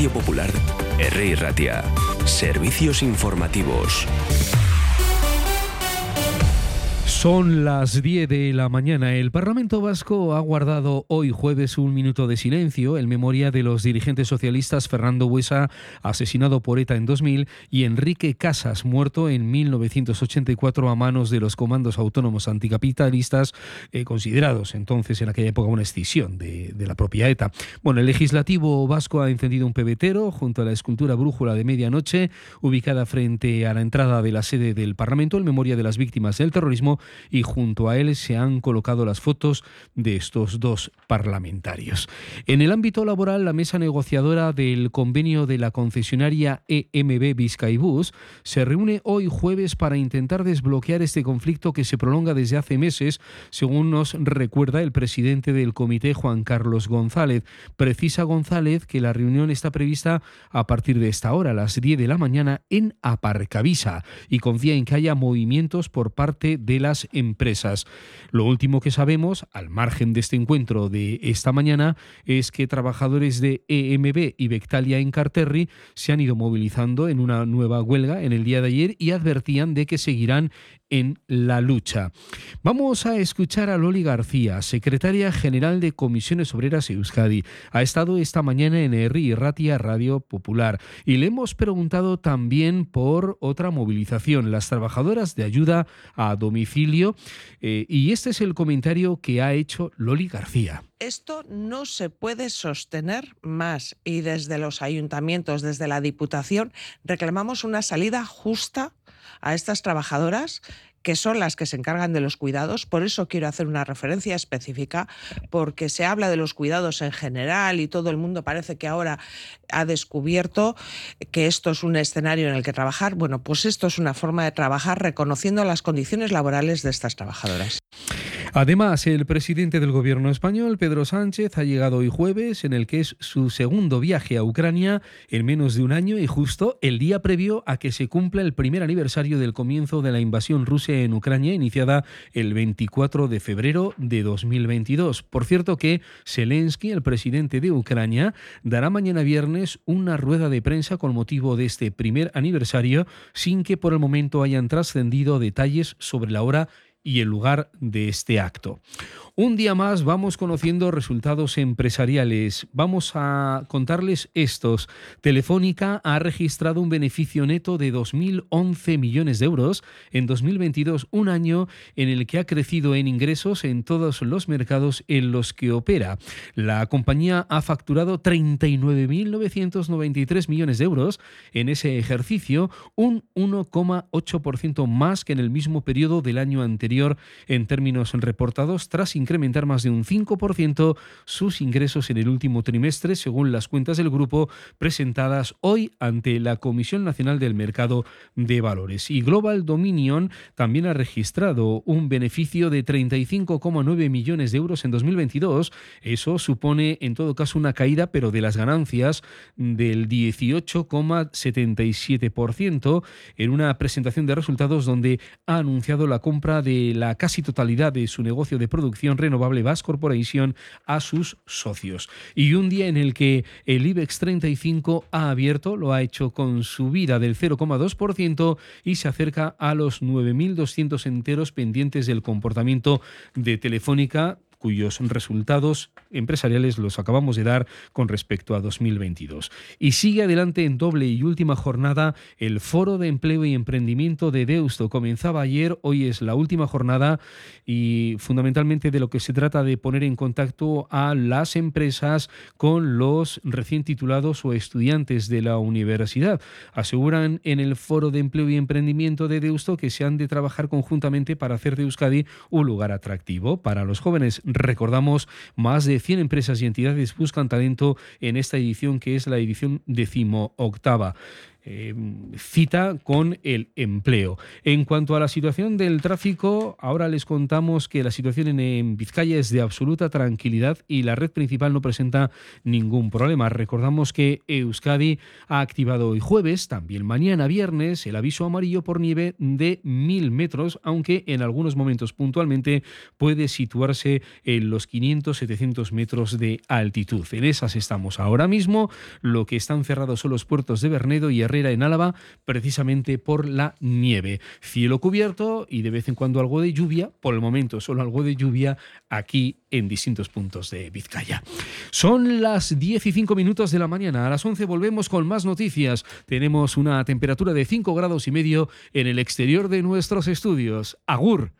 Radio Popular, R. Ratia. Servicios informativos. Son las 10 de la mañana. El Parlamento Vasco ha guardado hoy jueves un minuto de silencio en memoria de los dirigentes socialistas Fernando Buesa, asesinado por ETA en 2000, y Enrique Casas, muerto en 1984 a manos de los comandos autónomos anticapitalistas, eh, considerados entonces en aquella época una escisión de, de la propia ETA. Bueno, el legislativo vasco ha encendido un pebetero junto a la escultura brújula de medianoche, ubicada frente a la entrada de la sede del Parlamento en memoria de las víctimas del terrorismo y junto a él se han colocado las fotos de estos dos parlamentarios. En el ámbito laboral, la mesa negociadora del convenio de la concesionaria EMB Vizcaibus se reúne hoy jueves para intentar desbloquear este conflicto que se prolonga desde hace meses, según nos recuerda el presidente del comité Juan Carlos González. Precisa González que la reunión está prevista a partir de esta hora, a las 10 de la mañana, en Aparcavisa, y confía en que haya movimientos por parte de las empresas. Lo último que sabemos, al margen de este encuentro de esta mañana, es que trabajadores de EMB y Bectalia en Carterri se han ido movilizando en una nueva huelga en el día de ayer y advertían de que seguirán en la lucha. Vamos a escuchar a Loli García, secretaria general de Comisiones Obreras Euskadi. Ha estado esta mañana en ERRI y Ratia Radio Popular y le hemos preguntado también por otra movilización, las trabajadoras de ayuda a domicilio. Eh, y este es el comentario que ha hecho Loli García esto no se puede sostener más y desde los ayuntamientos, desde la Diputación, reclamamos una salida justa a estas trabajadoras que son las que se encargan de los cuidados. Por eso quiero hacer una referencia específica, porque se habla de los cuidados en general y todo el mundo parece que ahora ha descubierto que esto es un escenario en el que trabajar. Bueno, pues esto es una forma de trabajar reconociendo las condiciones laborales de estas trabajadoras. Además, el presidente del gobierno español, Pedro Sánchez, ha llegado hoy jueves en el que es su segundo viaje a Ucrania en menos de un año y justo el día previo a que se cumpla el primer aniversario del comienzo de la invasión rusa en Ucrania, iniciada el 24 de febrero de 2022. Por cierto que Zelensky, el presidente de Ucrania, dará mañana viernes una rueda de prensa con motivo de este primer aniversario, sin que por el momento hayan trascendido detalles sobre la hora y el lugar de este acto. Un día más vamos conociendo resultados empresariales. Vamos a contarles estos. Telefónica ha registrado un beneficio neto de 2.011 millones de euros en 2022, un año en el que ha crecido en ingresos en todos los mercados en los que opera. La compañía ha facturado 39.993 millones de euros en ese ejercicio, un 1,8% más que en el mismo periodo del año anterior en términos reportados tras incrementar incrementar más de un 5% sus ingresos en el último trimestre, según las cuentas del grupo presentadas hoy ante la Comisión Nacional del Mercado de Valores. Y Global Dominion también ha registrado un beneficio de 35,9 millones de euros en 2022. Eso supone, en todo caso, una caída, pero de las ganancias del 18,77% en una presentación de resultados donde ha anunciado la compra de la casi totalidad de su negocio de producción Renovable Bas Corporation a sus socios. Y un día en el que el IBEX 35 ha abierto, lo ha hecho con subida del 0,2% y se acerca a los 9.200 enteros pendientes del comportamiento de Telefónica cuyos resultados empresariales los acabamos de dar con respecto a 2022. Y sigue adelante en doble y última jornada el Foro de Empleo y Emprendimiento de Deusto. Comenzaba ayer, hoy es la última jornada y fundamentalmente de lo que se trata de poner en contacto a las empresas con los recién titulados o estudiantes de la universidad. Aseguran en el Foro de Empleo y Emprendimiento de Deusto que se han de trabajar conjuntamente para hacer de Euskadi un lugar atractivo para los jóvenes Recordamos, más de 100 empresas y entidades buscan talento en esta edición que es la edición decimoctava. Eh, cita con el empleo. En cuanto a la situación del tráfico, ahora les contamos que la situación en, Vizcaya es de absoluta tranquilidad y la red principal no presenta ningún problema. Recordamos que Euskadi ha activado hoy jueves, también mañana viernes, el aviso amarillo por nieve de mil metros, aunque en algunos momentos puntualmente puede situarse en los 500-700 metros de altitud. En esas estamos ahora mismo. Lo que están cerrados son los puertos de Bernedo y En Álava, precisamente por la nieve. Cielo cubierto y de vez en cuando algo de lluvia, por el momento solo algo de lluvia aquí en distintos puntos de Vizcaya. Son las 10 y 5 minutos de la mañana. A las 11 volvemos con más noticias. Tenemos una temperatura de 5 grados y medio en el exterior de nuestros estudios. Agur.